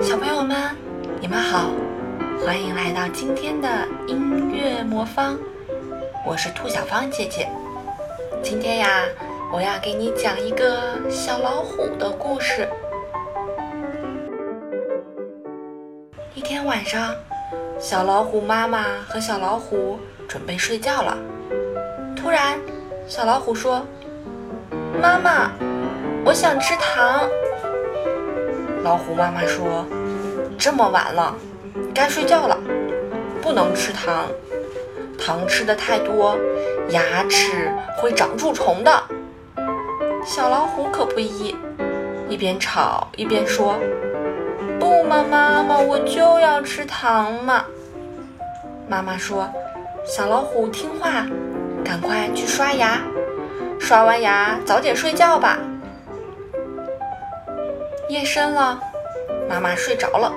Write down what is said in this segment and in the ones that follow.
小朋友们，你们好，欢迎来到今天的音乐魔方，我是兔小芳姐姐。今天呀，我要给你讲一个小老虎的故事。一天晚上，小老虎妈妈和小老虎准备睡觉了。突然，小老虎说：“妈妈，我想吃糖。”老虎妈妈说：“这么晚了，该睡觉了，不能吃糖。糖吃的太多，牙齿会长蛀虫的。”小老虎可不依，一边吵一边说：“不嘛，妈妈，我就要吃糖嘛。”妈妈说：“小老虎听话，赶快去刷牙，刷完牙早点睡觉吧。”夜深了，妈妈睡着了。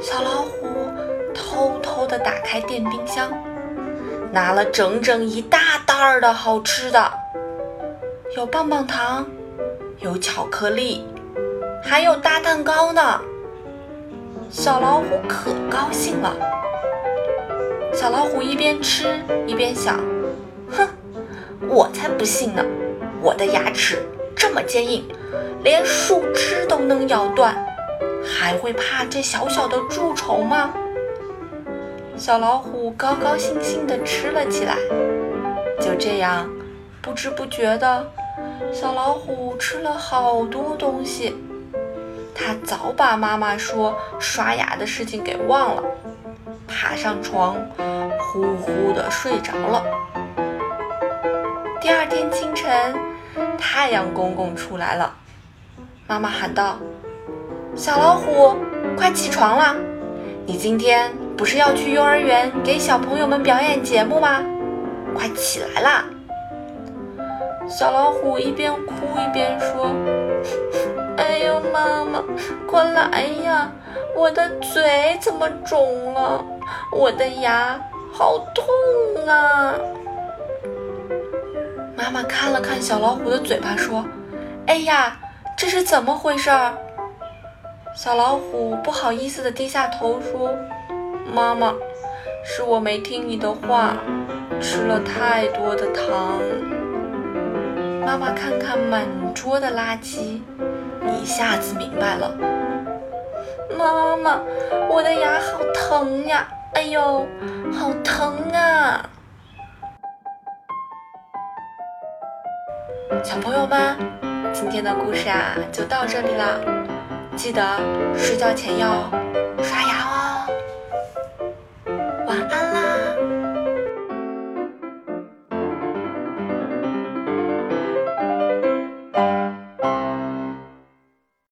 小老虎偷偷地打开电冰箱，拿了整整一大袋儿的好吃的，有棒棒糖，有巧克力，还有大蛋糕呢。小老虎可高兴了。小老虎一边吃一边想：“哼，我才不信呢，我的牙齿这么坚硬。”连树枝都能咬断，还会怕这小小的蛀虫吗？小老虎高高兴兴地吃了起来。就这样，不知不觉的，小老虎吃了好多东西。它早把妈妈说刷牙的事情给忘了，爬上床，呼呼地睡着了。第二天清晨，太阳公公出来了。妈妈喊道：“小老虎，快起床了！你今天不是要去幼儿园给小朋友们表演节目吗？快起来啦！”小老虎一边哭一边说：“哎呦，妈妈，快来呀！我的嘴怎么肿了？我的牙好痛啊！”妈妈看了看小老虎的嘴巴，说：“哎呀！”这是怎么回事儿？小老虎不好意思地低下头说：“妈妈，是我没听你的话，吃了太多的糖。”妈妈看看满桌的垃圾，一下子明白了。妈妈，我的牙好疼呀！哎呦，好疼啊！小朋友们。今天的故事啊，就到这里了。记得睡觉前要